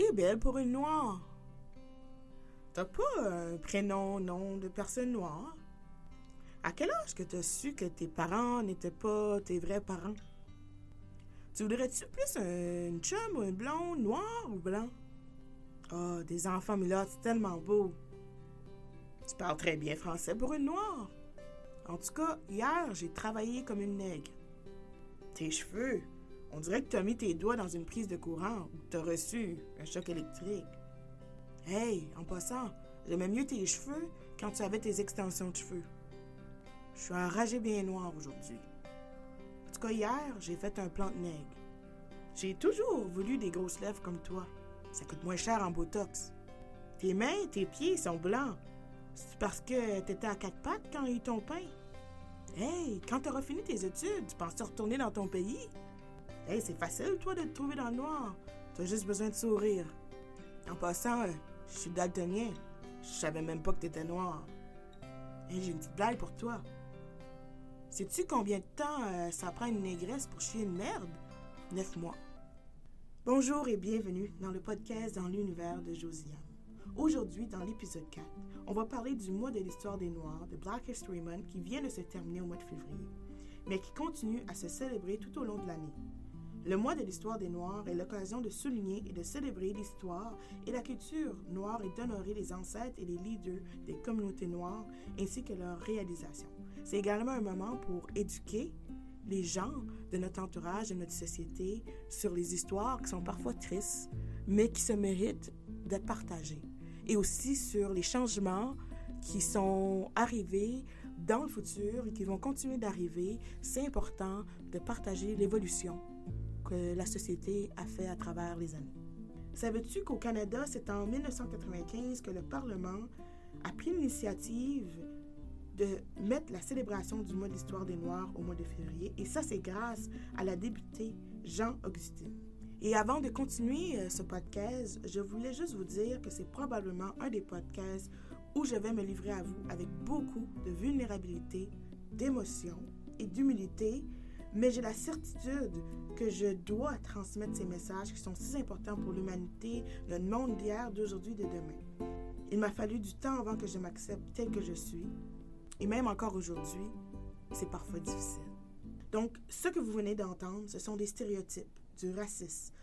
T'es belle pour une noire. T'as pas un prénom, nom de personne noire? À quel âge que t'as su que tes parents n'étaient pas tes vrais parents? Tu voudrais-tu plus un chum ou une blonde, noir ou blanc? Oh, des enfants là, c'est tellement beau. Tu parles très bien français pour une noire. En tout cas, hier, j'ai travaillé comme une nègre. Tes cheveux, on dirait que tu as mis tes doigts dans une prise de courant ou que tu as reçu un choc électrique. Hey, en passant, j'aimais mieux tes cheveux quand tu avais tes extensions de cheveux. Je suis enragé bien noir aujourd'hui. En tout cas, hier, j'ai fait un plan de nègre. J'ai toujours voulu des grosses lèvres comme toi. Ça coûte moins cher en Botox. Tes mains, tes pieds sont blancs. C'est parce que t'étais à quatre pattes quand il y a eu ton pain. Hey, quand t'auras fini tes études, tu penses retourner dans ton pays? Hey, c'est facile, toi, de te trouver dans le noir. T'as juste besoin de sourire. En passant, je suis daltonien. Je savais même pas que t'étais noir. Hey, j'ai une petite blague pour toi. Sais-tu combien de temps euh, ça prend une négresse pour chier une merde? Neuf mois. Bonjour et bienvenue dans le podcast dans l'univers de Josiane. Aujourd'hui, dans l'épisode 4, on va parler du mois de l'histoire des Noirs de Black History Month qui vient de se terminer au mois de février, mais qui continue à se célébrer tout au long de l'année. Le mois de l'histoire des Noirs est l'occasion de souligner et de célébrer l'histoire et la culture noire et d'honorer les ancêtres et les leaders des communautés noires ainsi que leurs réalisations. C'est également un moment pour éduquer les gens de notre entourage, de notre société, sur les histoires qui sont parfois tristes, mais qui se méritent d'être partagées et aussi sur les changements qui sont arrivés dans le futur et qui vont continuer d'arriver. C'est important de partager l'évolution la société a fait à travers les années. Savais-tu qu'au Canada, c'est en 1995 que le Parlement a pris l'initiative de mettre la célébration du mois d'histoire des Noirs au mois de février? Et ça, c'est grâce à la députée Jean-Augustine. Et avant de continuer euh, ce podcast, je voulais juste vous dire que c'est probablement un des podcasts où je vais me livrer à vous avec beaucoup de vulnérabilité, d'émotion et d'humilité, mais j'ai la certitude que je dois transmettre ces messages qui sont si importants pour l'humanité, notre monde d'hier, d'aujourd'hui, de demain. Il m'a fallu du temps avant que je m'accepte tel que je suis, et même encore aujourd'hui, c'est parfois difficile. Donc, ce que vous venez d'entendre, ce sont des stéréotypes du racisme,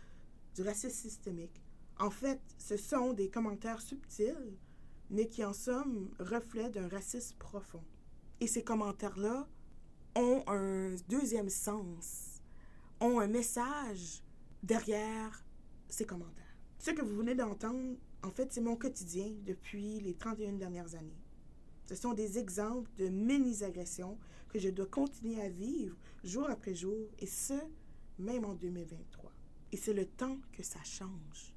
du racisme systémique. En fait, ce sont des commentaires subtils, mais qui en somme reflètent un racisme profond. Et ces commentaires-là ont un deuxième sens, ont un message derrière ces commentaires. Ce que vous venez d'entendre, en fait, c'est mon quotidien depuis les 31 dernières années. Ce sont des exemples de mini-agressions que je dois continuer à vivre jour après jour, et ce, même en 2023. Et c'est le temps que ça change.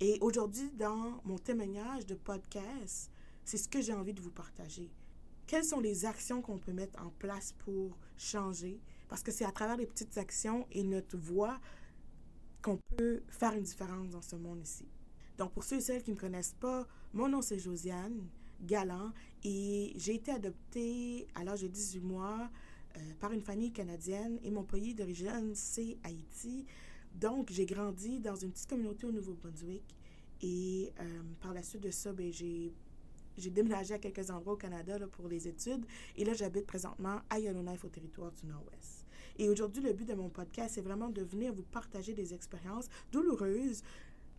Et aujourd'hui, dans mon témoignage de podcast, c'est ce que j'ai envie de vous partager. Quelles sont les actions qu'on peut mettre en place pour changer? Parce que c'est à travers les petites actions et notre voix qu'on peut faire une différence dans ce monde ici. Donc, pour ceux et celles qui ne me connaissent pas, mon nom c'est Josiane Galant et j'ai été adoptée à l'âge de 18 mois euh, par une famille canadienne et mon pays d'origine, c'est Haïti. Donc, j'ai grandi dans une petite communauté au Nouveau-Brunswick et euh, par la suite de ça, ben, j'ai j'ai déménagé à quelques endroits au Canada pour les études. Et là, j'habite présentement à Yellowknife, au territoire du Nord-Ouest. Et aujourd'hui, le but de mon podcast, c'est vraiment de venir vous partager des expériences douloureuses,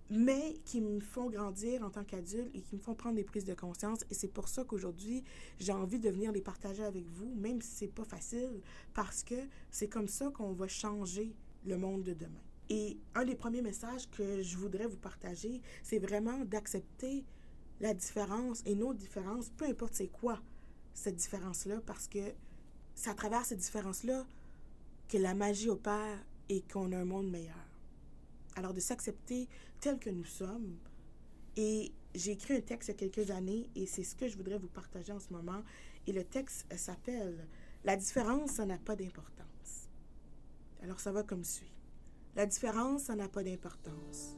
mais qui me font grandir en tant qu'adulte et qui me font prendre des prises de conscience. Et c'est pour ça qu'aujourd'hui, j'ai envie de venir les partager avec vous, même si c'est pas facile, parce que c'est comme ça qu'on va changer le monde de demain. Et un des premiers messages que je voudrais vous partager, c'est vraiment d'accepter la différence et nos différences, peu importe c'est quoi cette différence-là, parce que c'est à travers cette différence-là que la magie opère et qu'on a un monde meilleur. Alors de s'accepter tel que nous sommes. Et j'ai écrit un texte il y a quelques années et c'est ce que je voudrais vous partager en ce moment. Et le texte s'appelle La différence, ça n'a pas d'importance. Alors ça va comme suit. La différence, ça n'a pas d'importance.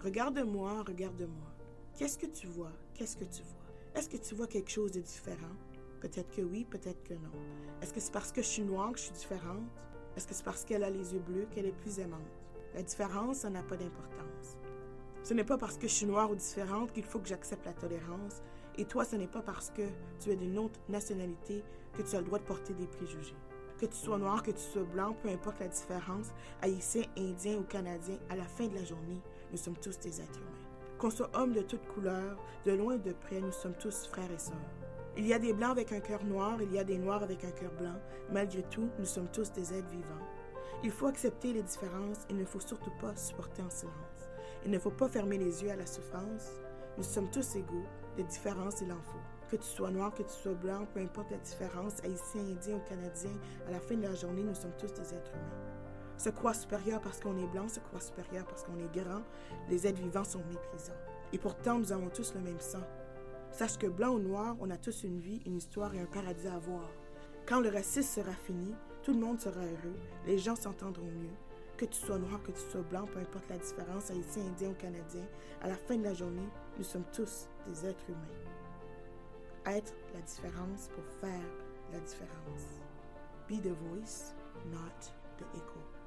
Regarde-moi, regarde-moi. Qu'est-ce que tu vois? Qu'est-ce que tu vois? Est-ce que tu vois quelque chose de différent? Peut-être que oui, peut-être que non. Est-ce que c'est parce que je suis noire que je suis différente? Est-ce que c'est parce qu'elle a les yeux bleus qu'elle est plus aimante? La différence, ça n'a pas d'importance. Ce n'est pas parce que je suis noire ou différente qu'il faut que j'accepte la tolérance. Et toi, ce n'est pas parce que tu es d'une autre nationalité que tu as le droit de porter des préjugés. Que tu sois noir, que tu sois blanc, peu importe la différence, haïtien, indien ou canadien, à la fin de la journée, nous sommes tous des êtres humains. Qu'on soit homme de toute couleur, de loin et de près, nous sommes tous frères et sœurs. Il y a des blancs avec un cœur noir, il y a des noirs avec un cœur blanc. Malgré tout, nous sommes tous des êtres vivants. Il faut accepter les différences, il ne faut surtout pas supporter en silence. Il ne faut pas fermer les yeux à la souffrance. Nous sommes tous égaux. Des différences, il en faut. Que tu sois noir, que tu sois blanc, peu importe la différence, haïtien, indien ou canadien, à la fin de la journée, nous sommes tous des êtres humains. Se croire supérieur parce qu'on est blanc, se croire supérieur parce qu'on est grand, les êtres vivants sont méprisants. Et pourtant, nous avons tous le même sang. Sache que blanc ou noir, on a tous une vie, une histoire et un paradis à voir. Quand le racisme sera fini, tout le monde sera heureux, les gens s'entendront mieux, que tu sois noir, que tu sois blanc, peu importe la différence, haïtien, indien ou canadien, à la fin de la journée, nous sommes tous des êtres humains. Être la différence pour faire la différence. Be the voice, not the echo.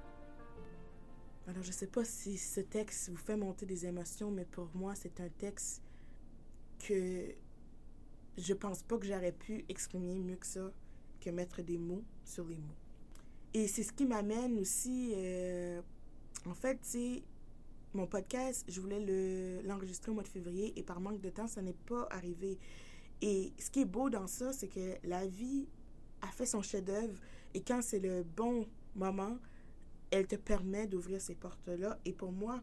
Alors, je ne sais pas si ce texte vous fait monter des émotions, mais pour moi, c'est un texte que je pense pas que j'aurais pu exprimer mieux que ça, que mettre des mots sur les mots. Et c'est ce qui m'amène aussi, euh, en fait, c'est mon podcast, je voulais l'enregistrer au mois de février et par manque de temps, ça n'est pas arrivé. Et ce qui est beau dans ça, c'est que la vie a fait son chef-d'œuvre et quand c'est le bon moment, elle te permet d'ouvrir ces portes-là. Et pour moi,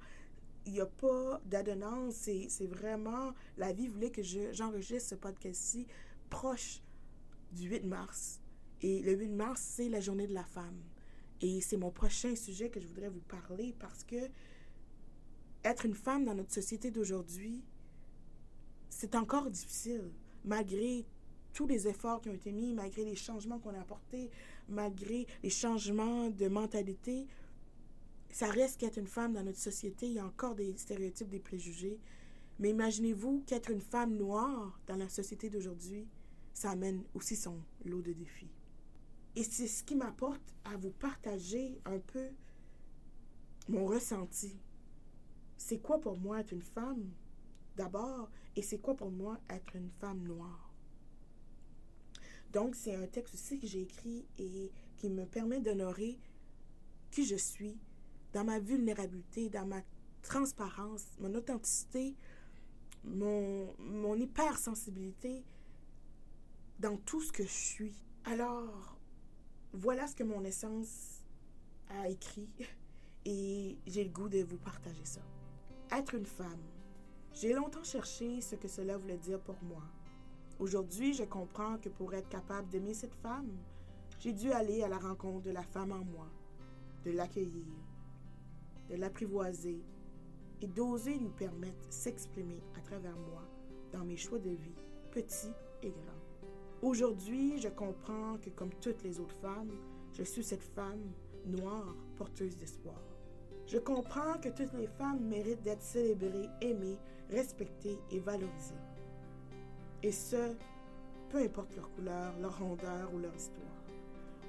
il n'y a pas d'adonnance, c'est vraiment, la vie voulait que j'enregistre ce podcast-ci proche du 8 mars. Et le 8 mars, c'est la journée de la femme. Et c'est mon prochain sujet que je voudrais vous parler parce que être une femme dans notre société d'aujourd'hui, c'est encore difficile, malgré tous les efforts qui ont été mis, malgré les changements qu'on a apportés, malgré les changements de mentalité. Ça reste qu'être une femme dans notre société, il y a encore des stéréotypes, des préjugés. Mais imaginez-vous qu'être une femme noire dans la société d'aujourd'hui, ça amène aussi son lot de défis. Et c'est ce qui m'apporte à vous partager un peu mon ressenti. C'est quoi pour moi être une femme d'abord et c'est quoi pour moi être une femme noire? Donc c'est un texte aussi que j'ai écrit et qui me permet d'honorer qui je suis dans ma vulnérabilité, dans ma transparence, mon authenticité, mon, hypersensibilité, dans tout ce que je suis. Alors, voilà ce que mon essence a écrit et j'ai le goût de vous partager ça. Être une femme. J'ai longtemps cherché ce que cela voulait dire pour moi. Aujourd'hui, je comprends que pour être capable d'aimer cette femme, j'ai dû aller à la rencontre de la femme en moi, de l'accueillir, de l'apprivoiser et d'oser lui permettre s'exprimer à travers moi dans mes choix de vie, petits et grands. Aujourd'hui, je comprends que comme toutes les autres femmes, je suis cette femme noire porteuse d'espoir. Je comprends que toutes les femmes méritent d'être célébrées, aimées, respectées et valorisées. Et ce, peu importe leur couleur, leur rondeur ou leur histoire.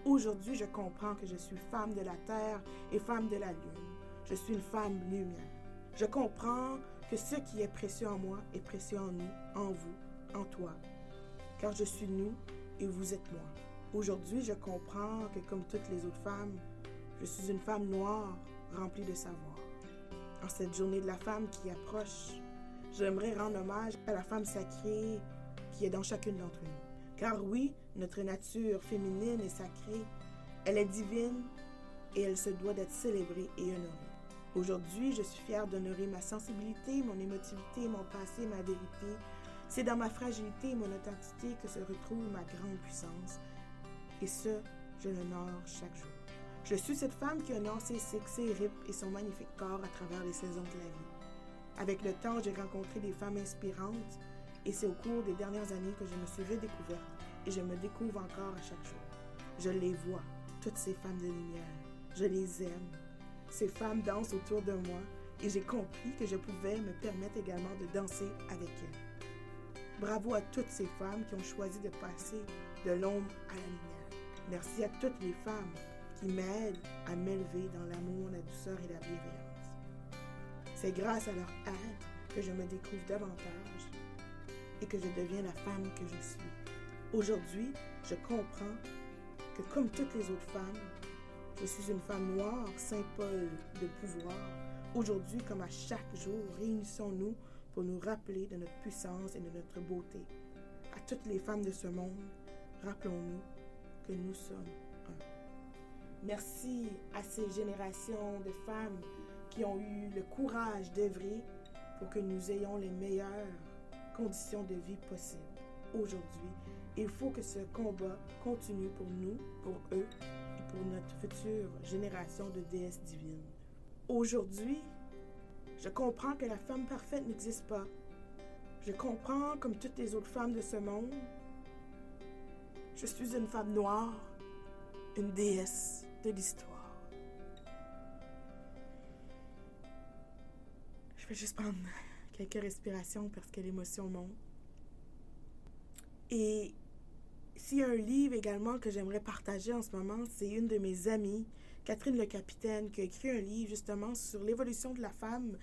Aujourd'hui, je comprends que je suis femme de la terre et femme de la lune. Je suis une femme lumière. Je comprends que ce qui est précieux en moi est précieux en nous, en vous, en toi, car je suis nous et vous êtes moi. Aujourd'hui, je comprends que comme toutes les autres femmes, je suis une femme noire remplie de savoir. En cette journée de la femme qui approche, j'aimerais rendre hommage à la femme sacrée qui est dans chacune d'entre nous. Car oui, notre nature féminine est sacrée, elle est divine et elle se doit d'être célébrée et honorée. Aujourd'hui, je suis fière d'honorer ma sensibilité, mon émotivité, mon passé, ma vérité, c'est dans ma fragilité et mon authenticité que se retrouve ma grande puissance. Et ce, je l'honore chaque jour. Je suis cette femme qui honore ses ses rips et son magnifique corps à travers les saisons de la vie. Avec le temps, j'ai rencontré des femmes inspirantes et c'est au cours des dernières années que je me suis redécouverte et je me découvre encore à chaque jour. Je les vois, toutes ces femmes de lumière. Je les aime. Ces femmes dansent autour de moi et j'ai compris que je pouvais me permettre également de danser avec elles. Bravo à toutes ces femmes qui ont choisi de passer de l'ombre à la lumière. Merci à toutes les femmes qui m'aident à m'élever dans l'amour, la douceur et la bienveillance. C'est grâce à leur être que je me découvre davantage et que je deviens la femme que je suis. Aujourd'hui, je comprends que comme toutes les autres femmes, je suis une femme noire, symbole de pouvoir. Aujourd'hui, comme à chaque jour, réunissons-nous pour nous rappeler de notre puissance et de notre beauté. À toutes les femmes de ce monde, rappelons-nous que nous sommes un. Merci à ces générations de femmes qui ont eu le courage d'œuvrer pour que nous ayons les meilleures conditions de vie possibles. Aujourd'hui, il faut que ce combat continue pour nous, pour eux pour notre future génération de déesses divines. Aujourd'hui, je comprends que la femme parfaite n'existe pas. Je comprends, comme toutes les autres femmes de ce monde, je suis une femme noire, une déesse de l'histoire. Je vais juste prendre quelques respirations parce que l'émotion monte. Et s'il un livre également que j'aimerais partager en ce moment, c'est une de mes amies, Catherine Le Capitaine, qui a écrit un livre justement sur l'évolution de la femme.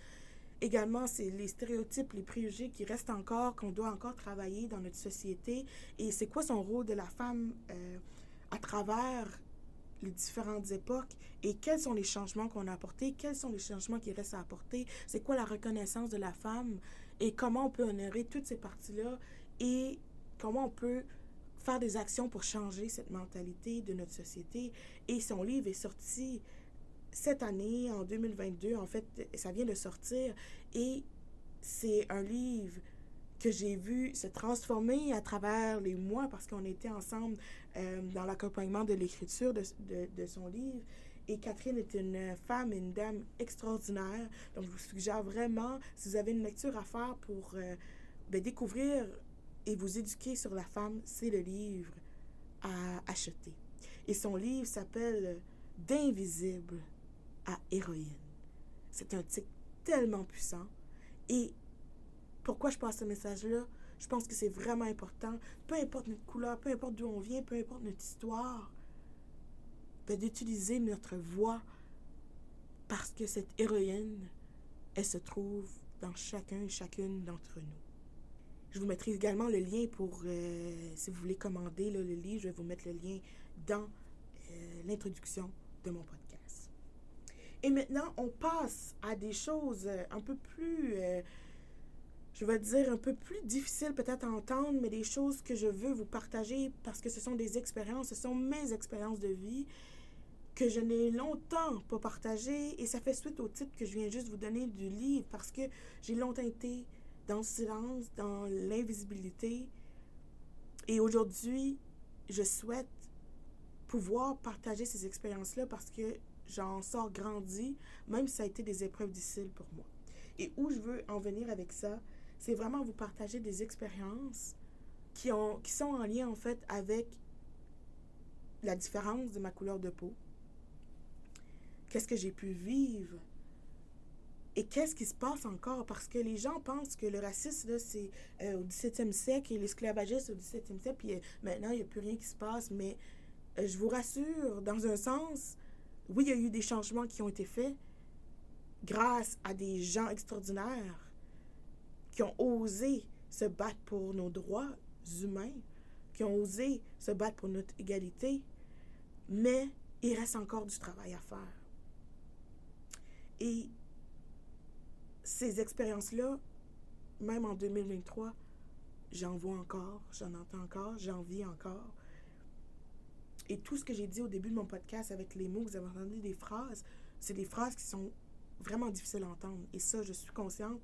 Également, c'est les stéréotypes, les préjugés qui restent encore, qu'on doit encore travailler dans notre société. Et c'est quoi son rôle de la femme euh, à travers les différentes époques? Et quels sont les changements qu'on a apportés, quels sont les changements qui restent à apporter, c'est quoi la reconnaissance de la femme? Et comment on peut honorer toutes ces parties-là? Et comment on peut faire des actions pour changer cette mentalité de notre société. Et son livre est sorti cette année, en 2022. En fait, ça vient de sortir. Et c'est un livre que j'ai vu se transformer à travers les mois parce qu'on était ensemble euh, dans l'accompagnement de l'écriture de, de, son livre. Et Catherine est une femme, une dame extraordinaire. Donc, je vous suggère vraiment, si vous avez une lecture à faire pour euh, ben, découvrir et vous éduquer sur la femme, c'est le livre à acheter. Et son livre s'appelle D'invisible à héroïne. C'est un titre tellement puissant. Et pourquoi je passe ce message-là? Je pense que c'est vraiment important. Peu importe notre couleur, peu importe d'où on vient, peu importe notre histoire, d'utiliser notre voix parce que cette héroïne, elle se trouve dans chacun et chacune d'entre nous. Je vous mettrai également le lien pour, euh, si vous voulez commander le livre, je vais vous mettre le lien dans euh, l'introduction de mon podcast. Et maintenant, on passe à des choses un peu plus, euh, je vais dire, un peu plus difficiles peut-être à entendre, mais des choses que je veux vous partager parce que ce sont des expériences, ce sont mes expériences de vie que je n'ai longtemps pas partagées et ça fait suite au titre que je viens juste vous donner du livre parce que j'ai longtemps été dans le silence, dans l'invisibilité. Et aujourd'hui, je souhaite pouvoir partager ces expériences-là parce que j'en sors grandi, même si ça a été des épreuves difficiles pour moi. Et où je veux en venir avec ça, c'est vraiment vous partager des expériences qui, ont, qui sont en lien en fait avec la différence de ma couleur de peau. Qu'est-ce que j'ai pu vivre? Et qu'est-ce qui se passe encore? Parce que les gens pensent que le racisme, c'est euh, au 17e siècle et l'esclavagisme au 17e siècle, puis euh, maintenant, il n'y a plus rien qui se passe. Mais euh, je vous rassure, dans un sens, oui, il y a eu des changements qui ont été faits grâce à des gens extraordinaires qui ont osé se battre pour nos droits humains, qui ont osé se battre pour notre égalité, mais il reste encore du travail à faire. Et ces expériences-là, même en 2023, j'en vois encore, j'en entends encore, j'en vis encore. Et tout ce que j'ai dit au début de mon podcast avec les mots, vous avez entendu des phrases, c'est des phrases qui sont vraiment difficiles à entendre. Et ça, je suis consciente.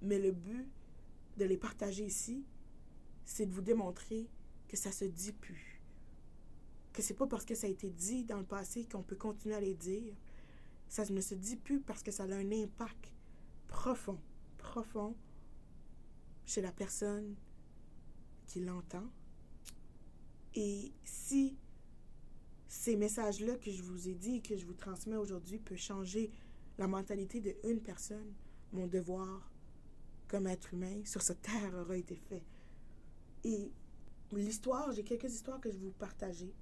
Mais le but de les partager ici, c'est de vous démontrer que ça se dit plus. Que c'est pas parce que ça a été dit dans le passé qu'on peut continuer à les dire. Ça ne se dit plus parce que ça a un impact profond, profond chez la personne qui l'entend. Et si ces messages-là que je vous ai dit que je vous transmets aujourd'hui peut changer la mentalité de une personne, mon devoir comme être humain sur cette terre aura été fait. Et l'histoire, j'ai quelques histoires que je vais vous partager.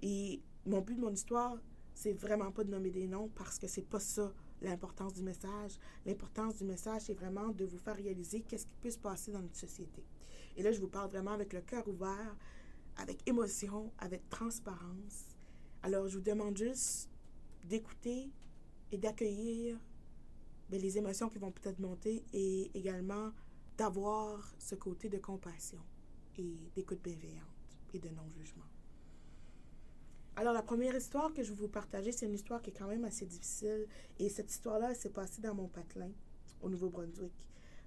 Et mon but de mon histoire, c'est vraiment pas de nommer des noms parce que c'est pas ça l'importance du message. L'importance du message, c'est vraiment de vous faire réaliser qu'est-ce qui peut se passer dans notre société. Et là, je vous parle vraiment avec le cœur ouvert, avec émotion, avec transparence. Alors, je vous demande juste d'écouter et d'accueillir ben, les émotions qui vont peut-être monter et également d'avoir ce côté de compassion et d'écoute bienveillante et de non-jugement. Alors, la première histoire que je vais vous partager, c'est une histoire qui est quand même assez difficile. Et cette histoire-là, elle s'est passée dans mon patelin, au Nouveau-Brunswick.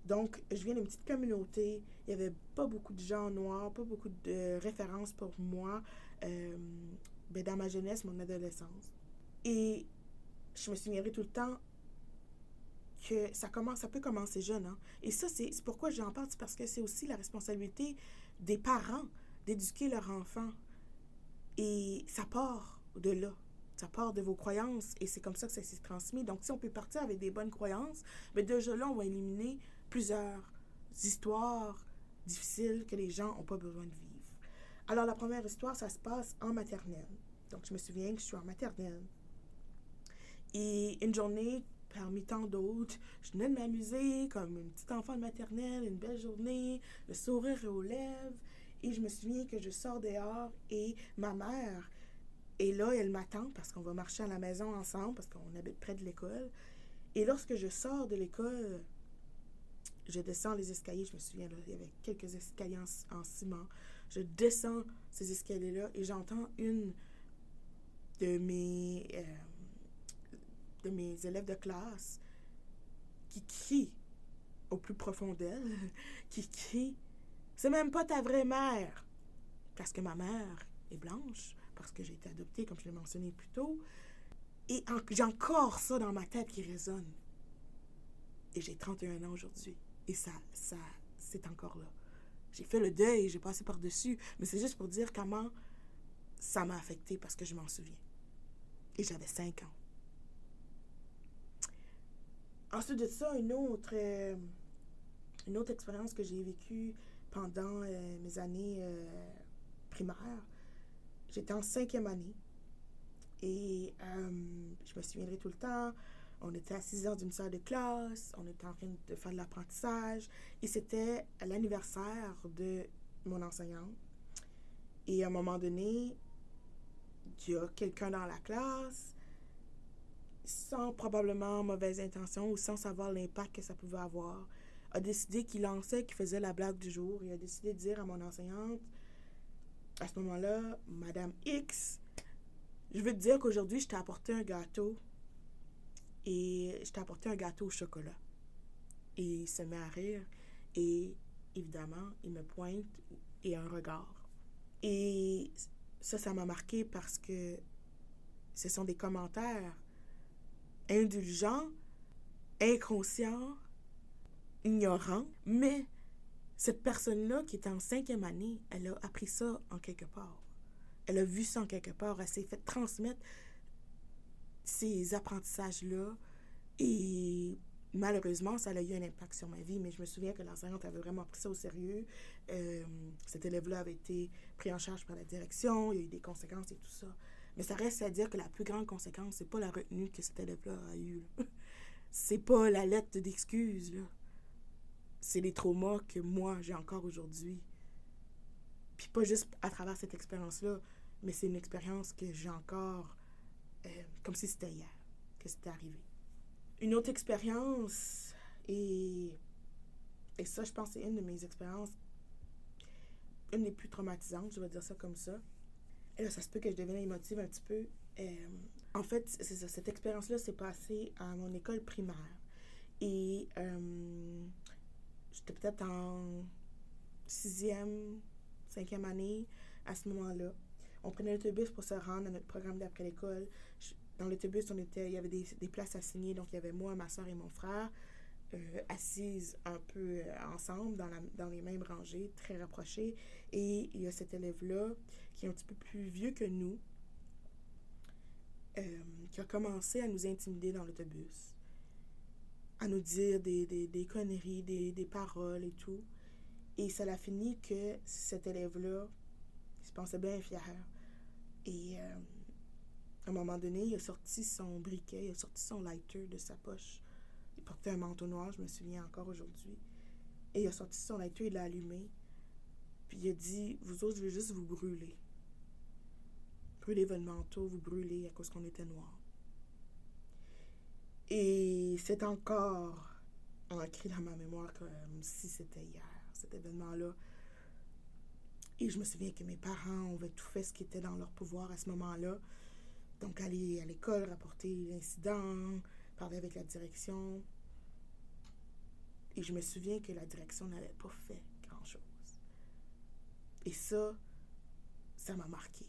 Donc, je viens d'une petite communauté. Il n'y avait pas beaucoup de gens noirs, pas beaucoup de références pour moi euh, ben, dans ma jeunesse, mon adolescence. Et je me souviendrai tout le temps que ça commence, ça peut commencer jeune. Hein? Et ça, c'est pourquoi j'en parle, c'est parce que c'est aussi la responsabilité des parents d'éduquer leurs enfants. Et ça part de là. Ça part de vos croyances et c'est comme ça que ça s'est transmis. Donc, si on peut partir avec des bonnes croyances, mais ben, déjà là, on va éliminer plusieurs histoires difficiles que les gens n'ont pas besoin de vivre. Alors, la première histoire, ça se passe en maternelle. Donc, je me souviens que je suis en maternelle. Et une journée, parmi tant d'autres, je venais de m'amuser comme une petite enfant de maternelle, une belle journée, le sourire aux lèvres. Et je me souviens que je sors dehors et ma mère est là, elle m'attend parce qu'on va marcher à la maison ensemble, parce qu'on habite près de l'école. Et lorsque je sors de l'école, je descends les escaliers, je me souviens, il y avait quelques escaliers en, ciment. Je descends ces escaliers-là et j'entends une de mes, euh, de mes élèves de classe qui crie au plus profond d'elle, qui crie c'est même pas ta vraie mère. Parce que ma mère est blanche, parce que j'ai été adoptée, comme je l'ai mentionné plus tôt. Et j'ai encore ça dans ma tête qui résonne. Et j'ai 31 ans aujourd'hui. Et ça, ça, c'est encore là. J'ai fait le deuil, j'ai passé par-dessus. Mais c'est juste pour dire comment ça m'a affecté parce que je m'en souviens. Et j'avais 5 ans. Ensuite de ça, une autre, euh, une autre expérience que j'ai vécue pendant euh, mes années euh, primaires. J'étais en cinquième année. Et euh, je me souviendrai tout le temps, on était à 6 heures d'une salle de classe, on était en train de faire de l'apprentissage. Et c'était l'anniversaire de mon enseignante. Et à un moment donné, il y a quelqu'un dans la classe, sans probablement mauvaise intention ou sans savoir l'impact que ça pouvait avoir, a décidé qu'il lançait, qu'il faisait la blague du jour. Il a décidé de dire à mon enseignante, à ce moment-là, Madame X, je veux te dire qu'aujourd'hui, je t'ai apporté un gâteau et je t'ai apporté un gâteau au chocolat. Et il se met à rire et évidemment, il me pointe et un regard. Et ça, ça m'a marqué parce que ce sont des commentaires indulgents, inconscients, ignorant, mais cette personne-là qui était en cinquième année, elle a appris ça en quelque part. Elle a vu ça en quelque part. Elle s'est fait transmettre ces apprentissages-là. Et malheureusement, ça a eu un impact sur ma vie. Mais je me souviens que l'enseignante avait vraiment pris ça au sérieux. Euh, cet élève-là avait été pris en charge par la direction. Il y a eu des conséquences et tout ça. Mais ça reste à dire que la plus grande conséquence, c'est pas la retenue que cet élève-là a eue. c'est pas la lettre d'excuse, c'est les traumas que moi, j'ai encore aujourd'hui. Puis pas juste à travers cette expérience-là, mais c'est une expérience que j'ai encore euh, comme si c'était hier, que c'était arrivé. Une autre expérience, et, et ça, je pense, c'est une de mes expériences, une des plus traumatisantes, je vais dire ça comme ça. Et là, ça se peut que je devienne émotive un petit peu. Euh, en fait, c'est ça, cette expérience-là s'est passée à mon école primaire. Et euh, J'étais peut-être en sixième, cinquième année à ce moment-là. On prenait l'autobus pour se rendre à notre programme d'après l'école. Dans l'autobus, on était, il y avait des, des, places assignées, donc il y avait moi, ma soeur et mon frère euh, assises un peu euh, ensemble dans, la, dans les mêmes rangées, très rapprochées. Et il y a cet élève-là qui est un petit peu plus vieux que nous, euh, qui a commencé à nous intimider dans l'autobus à nous dire des, des, des conneries, des, des, paroles et tout. Et ça a fini que cet élève-là, il se pensait bien fier. Et euh, À un moment donné, il a sorti son briquet, il a sorti son lighter de sa poche. Il portait un manteau noir, je me souviens encore aujourd'hui. Et il a sorti son lighter, il l'a allumé. Puis il a dit Vous autres, je vais juste vous brûler. Brûlez votre manteau, vous brûlez à cause qu'on était noirs. Et c'est encore ancré dans ma mémoire comme si c'était hier, cet événement-là. Et je me souviens que mes parents avaient tout fait ce qui était dans leur pouvoir à ce moment-là. Donc, aller à l'école, rapporter l'incident, parler avec la direction. Et je me souviens que la direction n'avait pas fait grand-chose. Et ça, ça m'a marqué.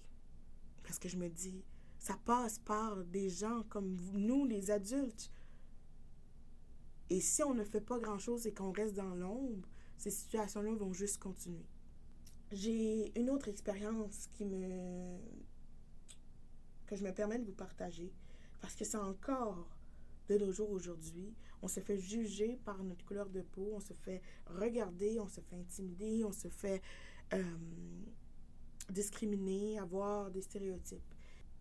Parce que je me dis, ça passe par des gens comme nous, les adultes. Et si on ne fait pas grand-chose et qu'on reste dans l'ombre, ces situations-là vont juste continuer. J'ai une autre expérience qui me que je me permets de vous partager parce que c'est encore de nos jours aujourd'hui. On se fait juger par notre couleur de peau, on se fait regarder, on se fait intimider, on se fait euh, discriminer, avoir des stéréotypes.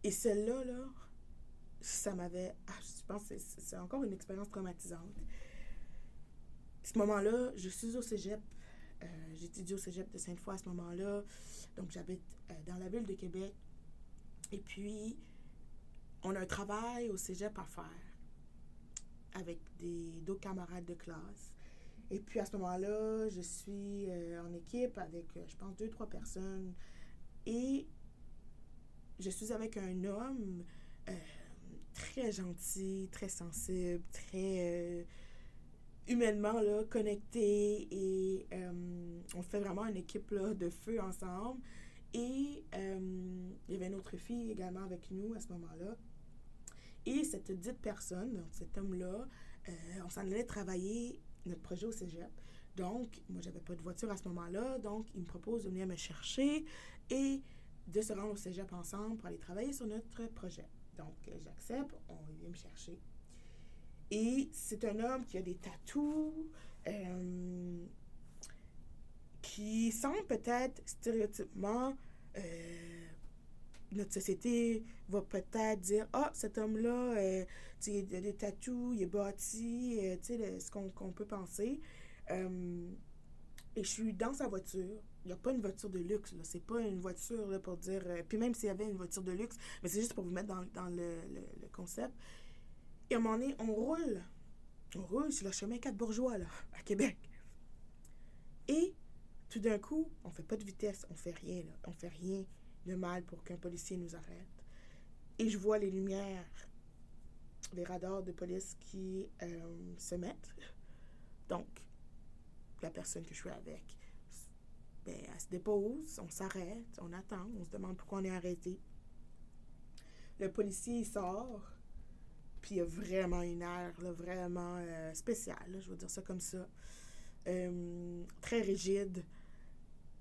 Et celle-là, là, ça m'avait. Ah, je pense que c'est encore une expérience traumatisante. Ce moment-là, je suis au cégep. Euh, J'étudie au cégep de Sainte-Foy à ce moment-là. Donc, j'habite euh, dans la ville de Québec. Et puis, on a un travail au cégep à faire avec d'autres camarades de classe. Et puis, à ce moment-là, je suis euh, en équipe avec, je pense, deux, trois personnes. Et je suis avec un homme très gentil, très sensible, très euh, humainement là, connecté et euh, on fait vraiment une équipe là, de feu ensemble. Et il y avait une autre fille également avec nous à ce moment-là. Et cette dite personne, cet homme-là, on s'en allait travailler notre projet au cégep. Donc, moi, j'avais pas de voiture à ce moment-là. Donc, il me propose de venir me chercher. Et de se rendre au cégep ensemble pour aller travailler sur notre projet. Donc, euh, j'accepte, on vient me chercher. Et c'est un homme qui a des tatous, euh, qui semble peut-être stéréotypement, euh, notre société va peut-être dire Ah, cet homme-là, il a des tatous, il est bâti, tu sais, ce qu'on peut penser. et je suis dans sa voiture n'y a pas une voiture de luxe. Là. C'est pas une voiture là, pour dire. Euh, puis même s'il y avait une voiture de luxe, mais c'est juste pour vous mettre dans, dans le, le, concept. Et à un moment donné, on roule. On roule sur le chemin 4 bourgeois, là, à Québec. Et tout d'un coup, on fait pas de vitesse, on fait rien, là. On fait rien de mal pour qu'un policier nous arrête. Et je vois les lumières, les radars de police qui euh, se mettent. Donc, la personne que je suis avec ben, elle se dépose, on s'arrête, on attend, on se demande pourquoi on est arrêté. Le policier sort, puis il a vraiment une air vraiment euh, spéciale, je veux dire ça comme ça. Euh, très rigide.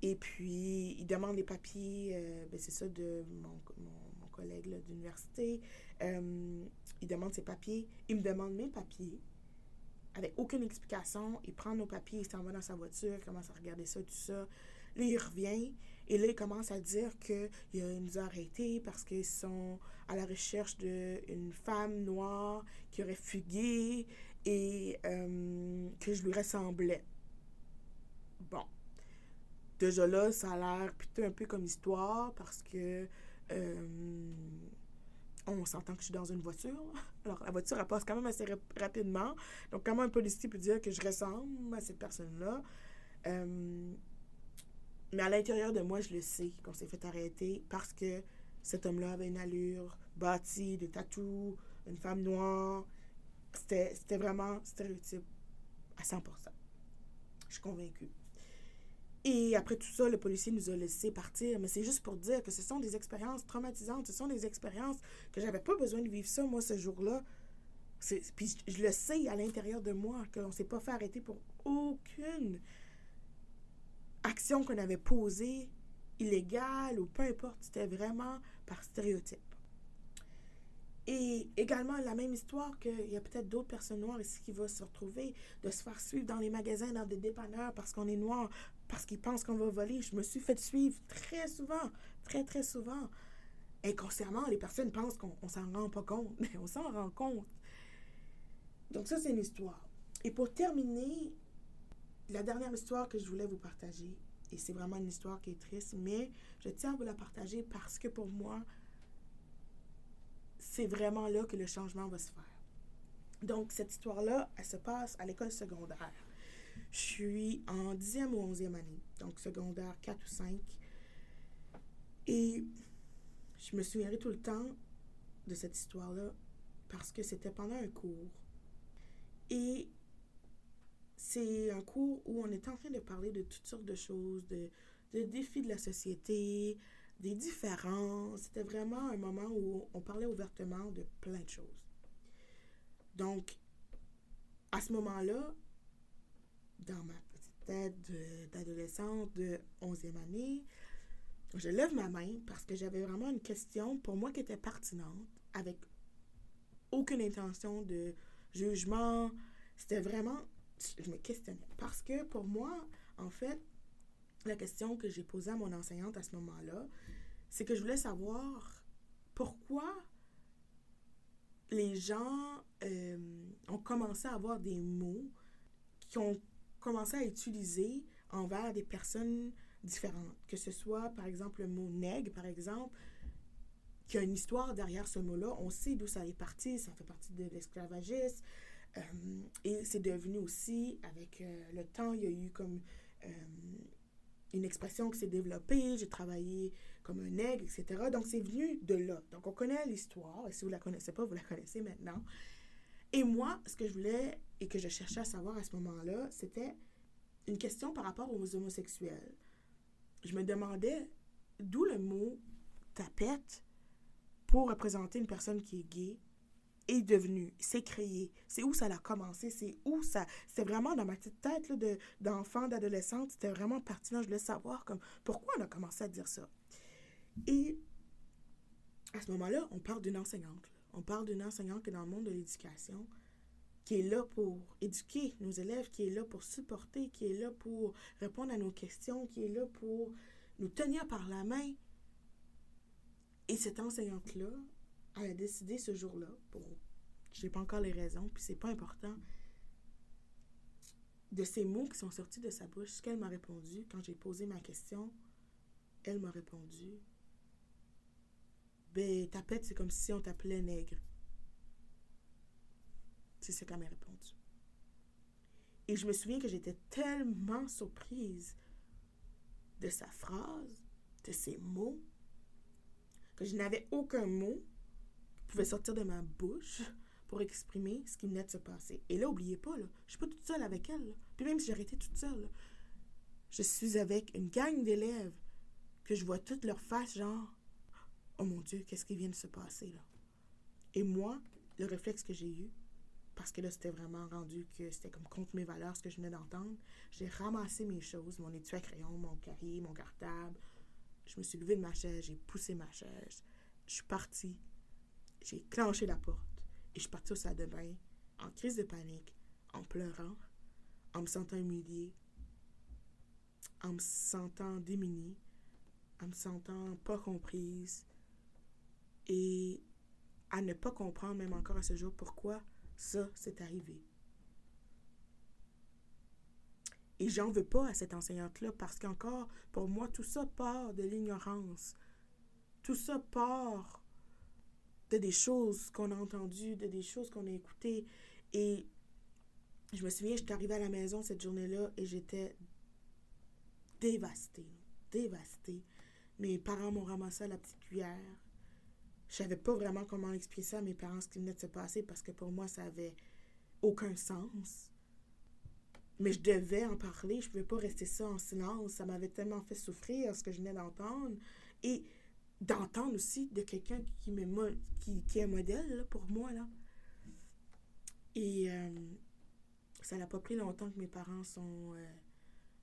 Et puis, il demande les papiers, euh, ben, c'est ça, de mon, mon, collègue d'université. il demande ses papiers. Il me demande mes papiers avec aucune explication. Il prend nos papiers, il s'en va dans sa voiture, il commence à regarder ça, tout ça. Là, il revient et là, il commence à dire qu'il nous a arrêtés parce qu'ils sont à la recherche d'une femme noire qui aurait fugué et euh, que je lui ressemblais. Bon. Déjà là, ça a l'air plutôt un peu comme histoire parce que euh, on s'entend que je suis dans une voiture. Alors, la voiture, elle passe quand même assez rapidement. Donc, comment un policier peut dire que je ressemble à cette personne-là? Euh, mais à l'intérieur de moi, je le sais qu'on s'est fait arrêter parce que cet homme-là avait une allure bâtie, des tatous, une femme noire. C'était vraiment stéréotype à 100%. Je suis convaincue. Et après tout ça, le policier nous a laissé partir. Mais c'est juste pour dire que ce sont des expériences traumatisantes. Ce sont des expériences que j'avais pas besoin de vivre ça, moi, ce jour-là. Puis je le sais à l'intérieur de moi qu'on s'est pas fait arrêter pour aucune action qu'on avait posée, illégale ou peu importe, c'était vraiment par stéréotype. Et également, la même histoire qu'il y a peut-être d'autres personnes noires ici qui vont se retrouver, de se faire suivre dans les magasins, dans des dépanneurs parce qu'on est noir, parce qu'ils pensent qu'on va voler. Je me suis fait suivre très souvent, très, très souvent. inconsciemment, les personnes pensent qu'on s'en rend pas compte, mais on s'en rend compte. Donc ça, c'est une histoire. Et pour terminer, la dernière histoire que je voulais vous partager, c'est vraiment une histoire qui est triste, mais je tiens à vous la partager parce que pour moi, c'est vraiment là que le changement va se faire. Donc, cette histoire-là, elle se passe à l'école secondaire. Je suis en 10e ou 11e année, donc secondaire 4 ou 5. Et je me souviendrai tout le temps de cette histoire-là parce que c'était pendant un cours. Et c'est un cours où on était en train de parler de toutes sortes de choses, de, de défis de la société, des différences. C'était vraiment un moment où on parlait ouvertement de plein de choses. Donc, à ce moment-là, dans ma petite tête d'adolescente de 11e année, je lève ma main parce que j'avais vraiment une question pour moi qui était pertinente, avec aucune intention de jugement. C'était vraiment, je me questionnais. Parce que pour moi, en fait, la question que j'ai posée à mon enseignante à ce moment-là, c'est que je voulais savoir pourquoi les gens euh, ont commencé à avoir des mots qui ont commencé à utiliser envers des personnes différentes. Que ce soit, par exemple, le mot nègre, par exemple, qui a une histoire derrière ce mot-là. On sait d'où ça est parti. Ça fait partie de l'esclavagisme. Euh, et c'est devenu aussi, avec euh, le temps, il y a eu comme une expression qui s'est développée. J'ai travaillé comme un nègre, etc. Donc, c'est venu de là. Donc, on connaît l'histoire. Et si vous ne la connaissez pas, vous la connaissez maintenant. Et moi, ce que je voulais et que je cherchais à savoir à ce moment-là, c'était une question par rapport aux homosexuels. Je me demandais d'où le mot tapette pour représenter une personne qui est gay est devenu, c'est créé, c'est où ça a commencé, c'est où ça, c'est vraiment dans ma petite tête de, d'enfant, d'adolescente, c'était vraiment pertinent, je voulais savoir comme, pourquoi on a commencé à dire ça. Et à ce moment-là, on parle d'une enseignante. On parle d'une enseignante qui est dans le monde de l'éducation, qui est là pour éduquer nos élèves, qui est là pour supporter, qui est là pour répondre à nos questions, qui est là pour nous tenir par la main. Et cette enseignante-là, elle a décidé ce jour-là, pour je sais pas encore les raisons, puis c'est pas important, de ces mots qui sont sortis de sa bouche, ce qu'elle m'a répondu quand j'ai posé ma question, elle m'a répondu Ben, tapette, c'est comme si on t'appelait nègre. C'est ce qu'elle m'a répondu. Et je me souviens que j'étais tellement surprise de sa phrase, de ses mots, que je n'avais aucun mot pouvait sortir de ma bouche pour exprimer ce qui venait de se passer. Et là, oubliez pas, là, je suis pas toute seule avec elle. Puis même si été toute seule, je suis avec une gang d'élèves que je vois toutes leurs faces, genre, oh mon Dieu, qu'est-ce qui vient de se passer là? Et moi, le réflexe que j'ai eu, parce que là, c'était vraiment rendu que c'était comme contre mes valeurs, ce que je venais d'entendre, j'ai ramassé mes choses, mon étui à crayon, mon cahier, mon cartable. Je me suis levée de ma chaise, j'ai poussé ma chaise. Je suis partie j'ai clenché la porte et je suis partie au salle de bain en crise de panique, en pleurant, en me sentant humiliée, en me sentant démunie, en me sentant pas comprise et à ne pas comprendre même encore à ce jour pourquoi ça s'est arrivé. Et j'en veux pas à cette enseignante-là parce qu'encore, pour moi, tout ça part de l'ignorance. Tout ça part de des choses qu'on a entendues, de des choses qu'on a écoutées. Et je me souviens, j'étais arrivée à la maison cette journée-là et j'étais dévastée, dévastée. Mes parents m'ont ramassé à la petite cuillère. Je savais pas vraiment comment expliquer ça à mes parents, ce qui venait de se passer, parce que pour moi, ça avait aucun sens. Mais je devais en parler, je pouvais pas rester ça en silence. Ça m'avait tellement fait souffrir, ce que je venais d'entendre. Et d'entendre aussi de quelqu'un qui, qui, qui est modèle pour moi. Et euh, ça n'a pas pris longtemps que mes parents euh,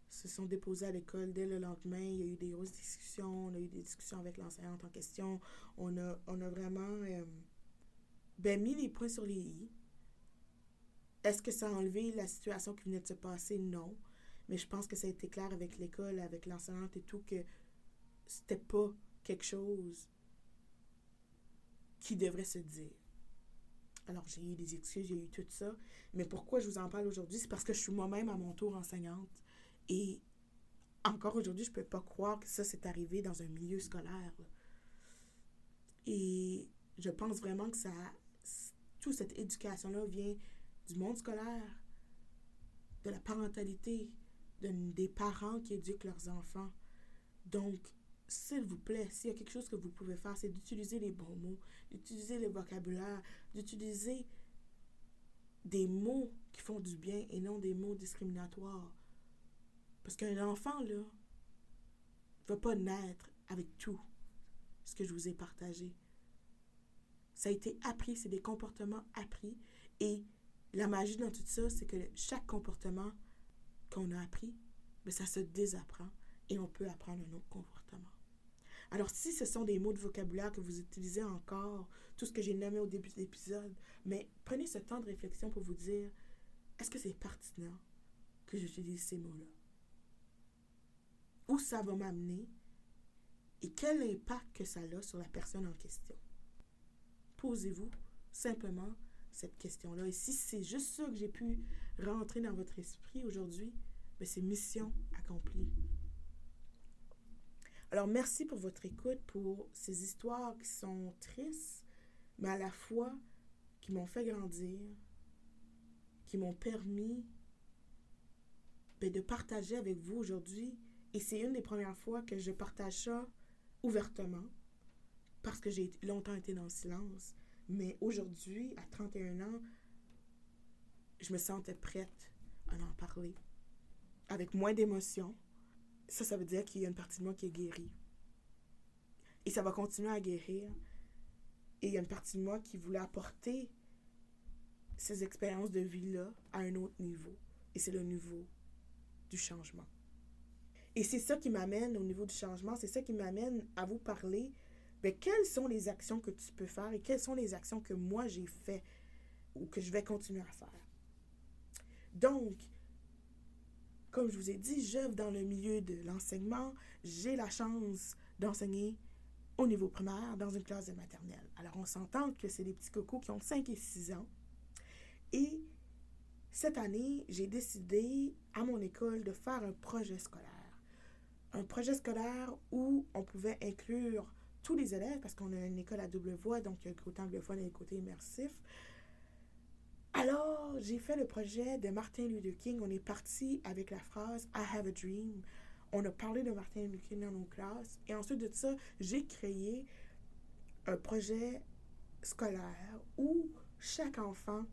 se sont déposés à l'école. Dès le lendemain, il y a eu des grosses discussions. On a eu des discussions avec l'enseignante en question. On a, on a vraiment euh, ben, mis les points sur les i. Est-ce que ça a enlevé la situation qui venait de se passer? Non. Mais je pense que ça a été clair avec l'école, avec l'enseignante et tout, que c'était pas quelque chose qui devrait se dire. Alors, j'ai eu des excuses, j'ai eu tout ça. Mais pourquoi je vous en parle aujourd'hui? C'est parce que je suis moi-même à mon tour enseignante. Et encore aujourd'hui, je ne peux pas croire que ça s'est arrivé dans un milieu scolaire. Et je pense vraiment que ça, toute cette éducation-là vient du monde scolaire, de la parentalité, des parents qui éduquent leurs enfants. Donc, s'il vous plaît, s'il y a quelque chose que vous pouvez faire, c'est d'utiliser les bons mots, d'utiliser le vocabulaire, d'utiliser des mots qui font du bien et non des mots discriminatoires. Parce qu'un enfant, là, ne va pas naître avec tout ce que je vous ai partagé. Ça a été appris, c'est des comportements appris. Et la magie dans tout ça, c'est que chaque comportement qu'on a appris, ben, ça se désapprend et on peut apprendre un autre comportement. Alors, si ce sont des mots de vocabulaire que vous utilisez encore, tout ce que j'ai nommé au début de l'épisode, mais prenez ce temps de réflexion pour vous dire, est-ce que c'est pertinent que j'utilise ces mots-là? Où ça va m'amener et quel impact que ça a sur la personne en question? Posez-vous simplement cette question-là. Et si c'est juste ça que j'ai pu rentrer dans votre esprit aujourd'hui, ben, c'est mission accomplie. Alors, merci pour votre écoute, pour ces histoires qui sont tristes, mais à la fois qui m'ont fait grandir, qui m'ont permis ben, de partager avec vous aujourd'hui. Et c'est une des premières fois que je partage ça ouvertement, parce que j'ai longtemps été dans le silence. Mais aujourd'hui, à 31 ans, je me sentais prête à en parler, avec moins d'émotion, ça, ça veut dire qu'il y a une partie de moi qui est guérie. Et ça va continuer à guérir. Et il y a une partie de moi qui voulait apporter ces expériences de vie-là à un autre niveau. Et c'est le niveau du changement. Et c'est ça qui m'amène au niveau du changement, c'est ça qui m'amène à vous parler de quelles sont les actions que tu peux faire et quelles sont les actions que moi j'ai fait ou que je vais continuer à faire. Donc, comme je vous ai dit, j'œuvre dans le milieu de l'enseignement. J'ai la chance d'enseigner au niveau primaire dans une classe de maternelle. Alors, on s'entend que c'est des petits cocos qui ont 5 et 6 ans. Et cette année, j'ai décidé à mon école de faire un projet scolaire. Un projet scolaire où on pouvait inclure tous les élèves, parce qu'on a une école à double voix, donc il y a le côté anglophone et le côté immersif. Alors, j'ai fait le projet de Martin Luther King. On est parti avec la phrase I have a dream. On a parlé de Martin Luther King dans nos classes. Et ensuite de ça, j'ai créé un projet scolaire où chaque enfant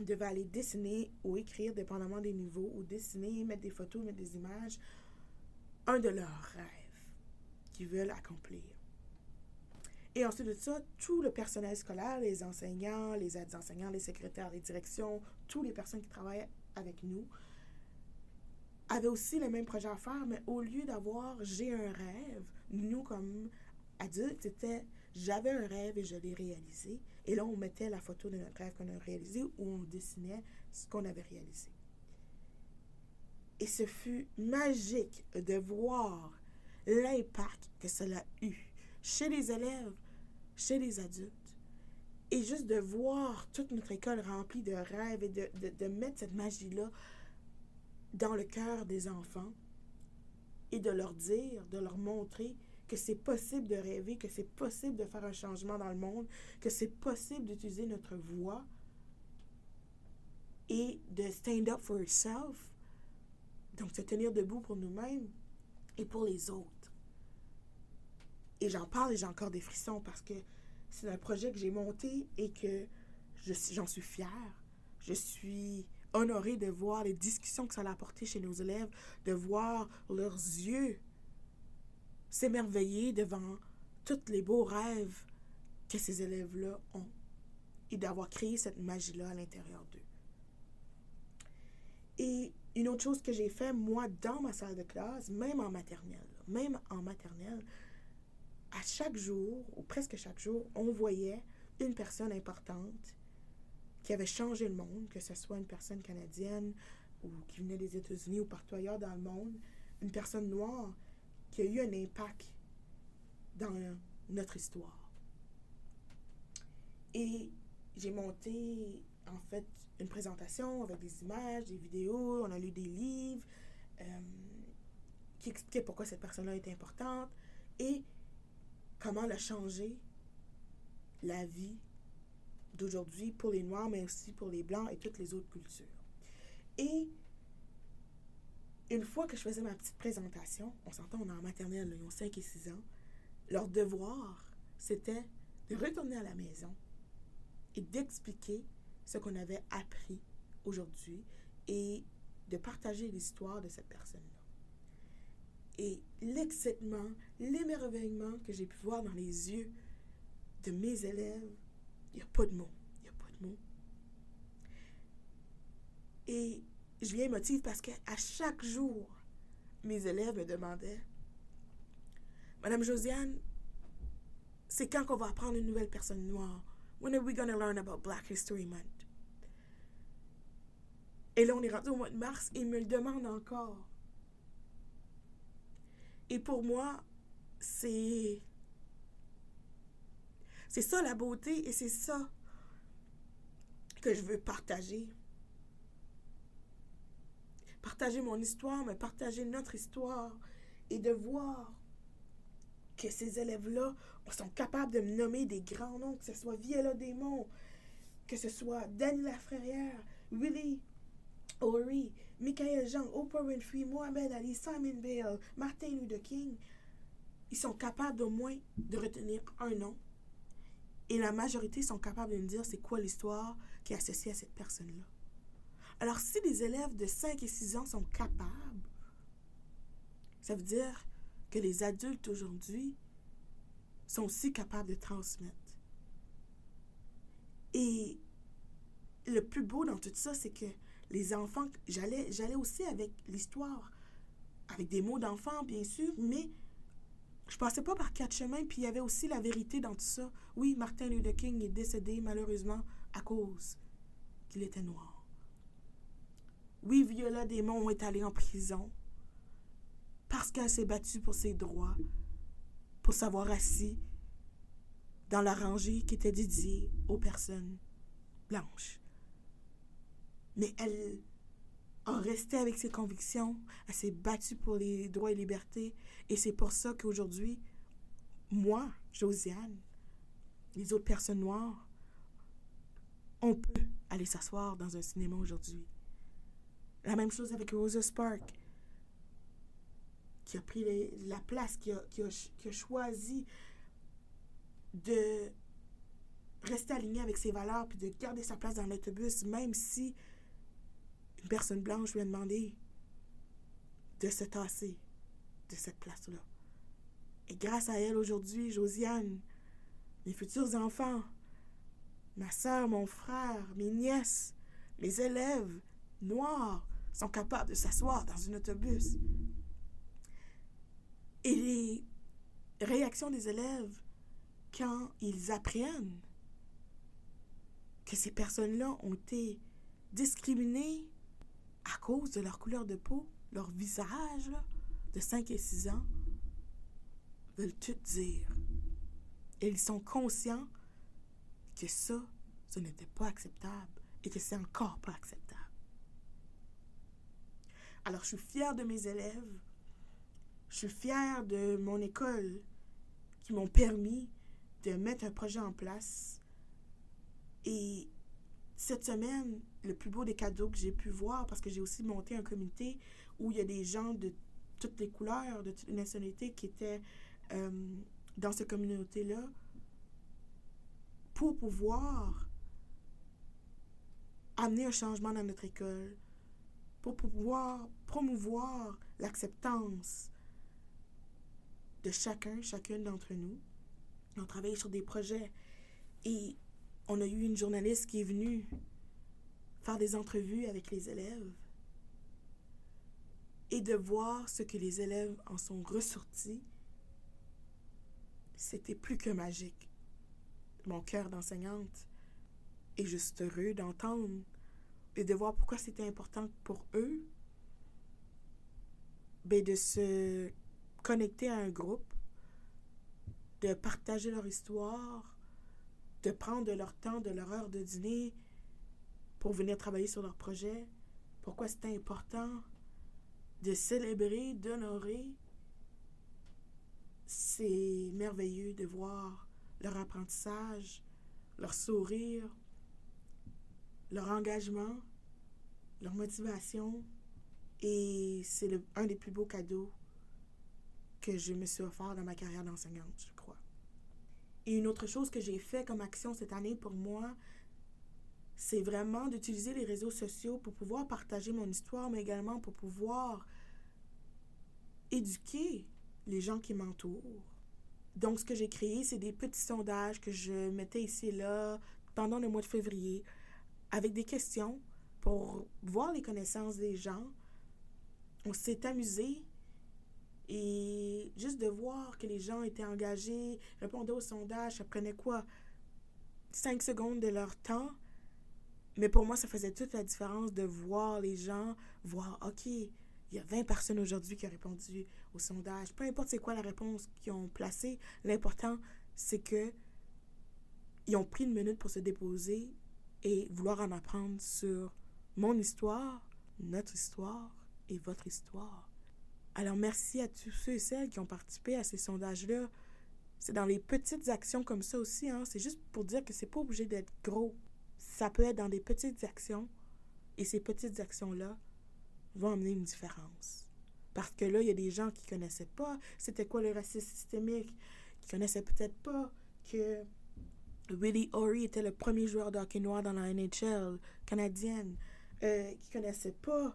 devait aller dessiner ou écrire, dépendamment des niveaux, ou dessiner, mettre des photos, mettre des images, un de leurs rêves qu'ils veulent accomplir. Et ensuite de ça, tout le personnel scolaire, les enseignants, les aides-enseignants, les secrétaires, les directions, toutes les personnes qui travaillent avec nous, avaient aussi le même projet à faire, mais au lieu d'avoir j'ai un rêve, nous comme adultes, c'était j'avais un rêve et je l'ai réalisé. Et là, on mettait la photo de notre rêve qu'on a réalisé ou on dessinait ce qu'on avait réalisé. Et ce fut magique de voir l'impact que cela a eu chez les élèves, chez les adultes. Et juste de voir toute notre école remplie de rêves et de, mettre cette magie-là dans le cœur des enfants et de leur dire, de leur montrer que c'est possible de rêver, que c'est possible de faire un changement dans le monde, que c'est possible d'utiliser notre voix et de stand up for yourself, donc se tenir debout pour nous-mêmes et pour les autres. Et j'en parle et j'ai encore des frissons parce que c'est un projet que j'ai monté et que j'en suis fière. Je suis honorée de voir les discussions que ça a apporté chez nos élèves, de voir leurs yeux s'émerveiller devant tous les beaux rêves que ces élèves-là ont et d'avoir créé cette magie-là à l'intérieur d'eux. Et une autre chose que j'ai fait, moi, dans ma salle de classe, même en maternelle, même en maternelle, à chaque jour, ou presque chaque jour, on voyait une personne importante qui avait changé le monde, que ce soit une personne canadienne ou qui venait des États-Unis ou partout ailleurs dans le monde, une personne noire qui a eu un impact dans notre histoire. Et j'ai monté, en fait, une présentation avec des images, des vidéos, on a lu des livres euh, qui expliquaient pourquoi cette personne-là était importante et comment elle a changé la vie d'aujourd'hui pour les Noirs, mais aussi pour les Blancs et toutes les autres cultures. Et une fois que je faisais ma petite présentation, on s'entend, on est en maternelle, ils ont 5 et 6 ans, leur devoir, c'était de retourner à la maison et d'expliquer ce qu'on avait appris aujourd'hui et de partager l'histoire de cette personne-là. Et l'excitement, l'émerveillement que j'ai pu voir dans les yeux de mes élèves, il n'y a pas de mots. Il n'y a pas de mots. Et je viens émotive parce qu'à chaque jour, mes élèves me demandaient Madame Josiane, c'est quand qu'on va apprendre une nouvelle personne noire? When are we going to learn about Black History Month? Et là, on est rendu au mois de mars et ils me le demandent encore. Et pour moi, c'est. C'est ça la beauté et c'est ça que je veux partager. Partager mon histoire, mais partager notre histoire et de voir que ces élèves-là sont capables de me nommer des grands noms, que ce soit Viella Desmond, que ce soit Danny Lafrérière, Willie O'Ree, Michael Jean, Oprah Winfrey, Mohamed Ali, Simon Bale, Martin Luther King. Ils sont capables au moins de retenir un nom. Et la majorité sont capables de me dire c'est quoi l'histoire qui est associée à cette personne-là. Alors, si les élèves de 5 et 6 ans sont capables, ça veut dire que les adultes aujourd'hui sont aussi capables de transmettre. Et le plus beau dans tout ça, c'est que les enfants, j'allais, aussi avec l'histoire, avec des mots d'enfants, bien sûr, mais je passais pas par quatre chemins, puis il y avait aussi la vérité dans tout ça. Oui, Martin Luther King est décédé malheureusement à cause qu'il était noir. Oui, Viola Desmond est allée en prison parce qu'elle s'est battue pour ses droits, pour s'avoir assis dans la rangée qui était dédiée aux personnes blanches. Mais elle a resté avec ses convictions, elle s'est battue pour les droits et libertés, et c'est pour ça qu'aujourd'hui, moi, Josiane, les autres personnes noires, on peut aller s'asseoir dans un cinéma aujourd'hui. La même chose avec Rosa Spark qui a pris la place, qui a, choisi de rester aligné avec ses valeurs, puis de garder sa place dans l'autobus, même si une personne blanche lui a demandé de se tasser de cette place-là. Et grâce à elle aujourd'hui, Josiane, mes futurs enfants, ma soeur, mon frère, mes nièces, mes élèves noirs sont capables de s'asseoir dans un autobus et les réactions des élèves quand ils apprennent que ces personnes-là ont été discriminées à cause de leur couleur de peau, leur visage de 5 et 6 ans, veulent tout dire. Et ils sont conscients que ça, ce n'était pas acceptable et que c'est encore pas acceptable. Alors, je suis fière de mes élèves je suis fière de mon école qui m'ont permis de mettre un projet en place. Et cette semaine, le plus beau des cadeaux que j'ai pu voir, parce que j'ai aussi monté un comité où il y a des gens de toutes les couleurs, de toutes les nationalités qui étaient euh, dans cette communauté-là, pour pouvoir amener un changement dans notre école, pour pouvoir promouvoir l'acceptance, de chacun, chacune d'entre nous. On travaillé sur des projets et on a eu une journaliste qui est venue faire des entrevues avec les élèves et de voir ce que les élèves en sont ressortis, c'était plus que magique. Mon cœur d'enseignante est juste heureux d'entendre et de voir pourquoi c'était important pour eux ben de se connecter à un groupe, de partager leur histoire, de prendre leur temps, de leur heure de dîner pour venir travailler sur leur projet? Pourquoi c'est important de célébrer, d'honorer? C'est merveilleux de voir leur apprentissage, leur sourire, leur engagement, leur motivation. Et c'est un des plus beaux cadeaux que je me suis offert dans ma carrière d'enseignante, je crois. Et une autre chose que j'ai fait comme action cette année pour moi, c'est vraiment d'utiliser les réseaux sociaux pour pouvoir partager mon histoire, mais également pour pouvoir éduquer les gens qui m'entourent. Donc, ce que j'ai créé, c'est des petits sondages que je mettais ici et là pendant le mois de février avec des questions pour voir les connaissances des gens. On s'est amusé et juste de voir que les gens étaient engagés, répondaient aux sondages, ça prenait quoi? Cinq secondes de leur temps. Mais pour moi, ça faisait toute la différence de voir les gens, voir, OK, il y a 20 personnes aujourd'hui qui ont répondu au sondage. Peu importe c'est quoi la réponse qu'ils ont placée, l'important, c'est que ils ont pris une minute pour se déposer et vouloir en apprendre sur mon histoire, notre histoire et votre histoire. Alors merci à tous ceux et celles qui ont participé à ces sondages-là. C'est dans les petites actions comme ça aussi, hein. C'est juste pour dire que c'est pas obligé d'être gros. Ça peut être dans des petites actions. Et ces petites actions-là vont amener une différence. Parce que là, il y a des gens qui connaissaient pas c'était quoi le racisme systémique, qui connaissaient peut-être pas que Willie Horry était le premier joueur de hockey noir dans la NHL canadienne, euh, qui connaissaient pas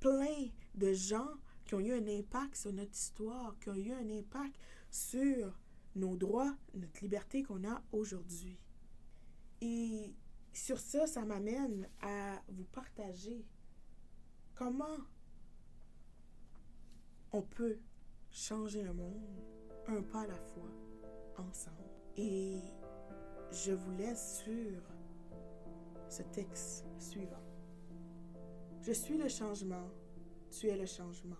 plein de gens qui ont eu un impact sur notre histoire, qui ont eu un impact sur nos droits, notre liberté qu'on a aujourd'hui. Et sur ça, ça m'amène à vous partager comment on peut changer le monde un pas à la fois, ensemble. Et je vous laisse sur ce texte suivant. Je suis le changement, tu es le changement.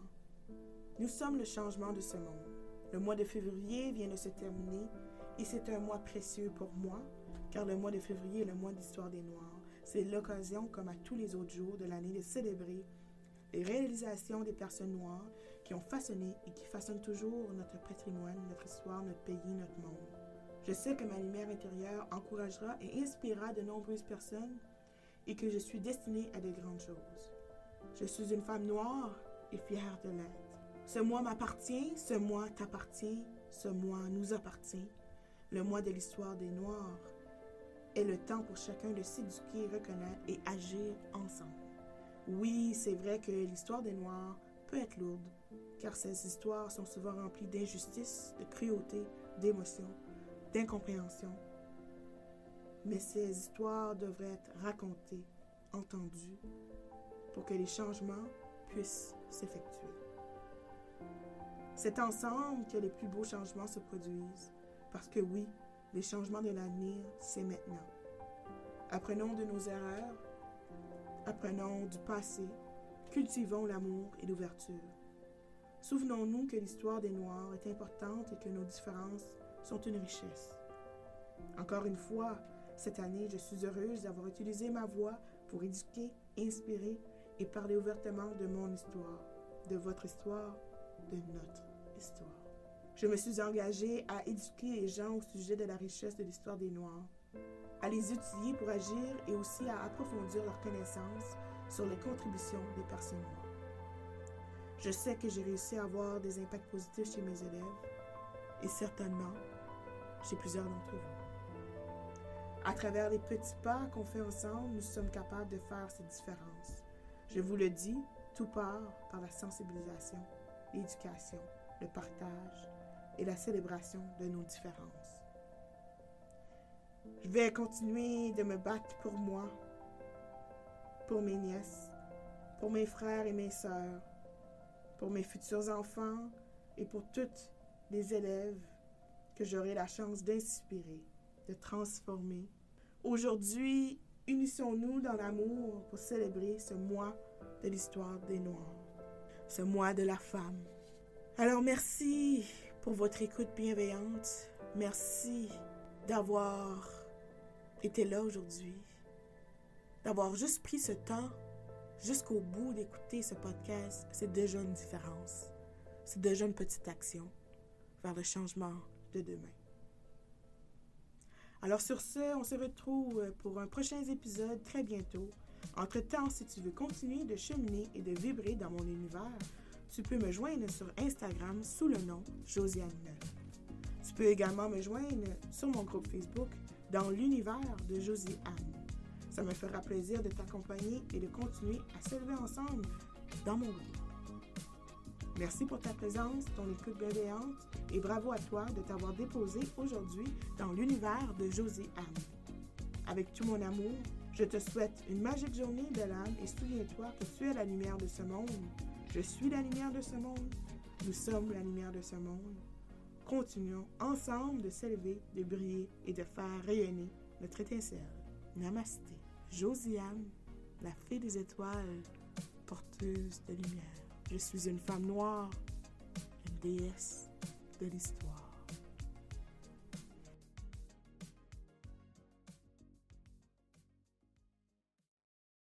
Nous sommes le changement de ce monde. Le mois de février vient de se terminer et c'est un mois précieux pour moi, car le mois de février est le mois d'histoire des Noirs. C'est l'occasion, comme à tous les autres jours de l'année, de célébrer les réalisations des personnes noires qui ont façonné et qui façonnent toujours notre patrimoine, notre histoire, notre pays, notre monde. Je sais que ma lumière intérieure encouragera et inspirera de nombreuses personnes et que je suis destinée à de grandes choses. Je suis une femme noire et fière de l'être. Ce mois m'appartient, ce mois t'appartient, ce mois nous appartient. Le mois de l'histoire des Noirs est le temps pour chacun de s'éduquer, reconnaître et agir ensemble. Oui, c'est vrai que l'histoire des Noirs peut être lourde, car ces histoires sont souvent remplies d'injustice, de cruauté, d'émotion, d'incompréhension. Mais ces histoires devraient être racontées, entendues, pour que les changements puissent s'effectuer. C'est ensemble que les plus beaux changements se produisent, parce que oui, les changements de l'avenir, c'est maintenant. Apprenons de nos erreurs, apprenons du passé, cultivons l'amour et l'ouverture. Souvenons-nous que l'histoire des Noirs est importante et que nos différences sont une richesse. Encore une fois, cette année, je suis heureuse d'avoir utilisé ma voix pour éduquer, inspirer et parler ouvertement de mon histoire, de votre histoire, de notre histoire. Je me suis engagée à éduquer les gens au sujet de la richesse de l'histoire des Noirs, à les utiliser pour agir et aussi à approfondir leurs connaissances sur les contributions des personnes noires. Je sais que j'ai réussi à avoir des impacts positifs chez mes élèves et certainement chez plusieurs d'entre vous. À travers les petits pas qu'on fait ensemble, nous sommes capables de faire cette différence. Je vous le dis, tout part par la sensibilisation, l'éducation, le partage et la célébration de nos différences. Je vais continuer de me battre pour moi, pour mes nièces, pour mes frères et mes sœurs, pour mes futurs enfants et pour toutes les élèves que j'aurai la chance d'inspirer, de transformer. Aujourd'hui, unissons-nous dans l'amour pour célébrer ce mois de l'histoire des Noirs, ce mois de la femme. Alors merci pour votre écoute bienveillante. Merci d'avoir été là aujourd'hui, d'avoir juste pris ce temps jusqu'au bout d'écouter ce podcast, c'est déjà une différence. C'est déjà une petite action vers le changement de demain. Alors sur ce, on se retrouve pour un prochain épisode très bientôt. Entre-temps, si tu veux continuer de cheminer et de vibrer dans mon univers, tu peux me joindre sur Instagram sous le nom Josiane. Tu peux également me joindre sur mon groupe Facebook dans l'univers de Josie Anne. Ça me fera plaisir de t'accompagner et de continuer à s'élever ensemble dans mon groupe. Merci pour ta présence, ton écoute bienveillante et bravo à toi de t'avoir déposé aujourd'hui dans l'univers de Josie Anne. Avec tout mon amour, je te souhaite une magique journée de l'âme et souviens-toi que tu es la lumière de ce monde. Je suis la lumière de ce monde. Nous sommes la lumière de ce monde. Continuons ensemble de s'élever, de briller et de faire rayonner notre étincelle. Namasté. Josiane, la fée des étoiles, porteuse de lumière. Je suis une femme noire, une déesse de l'histoire.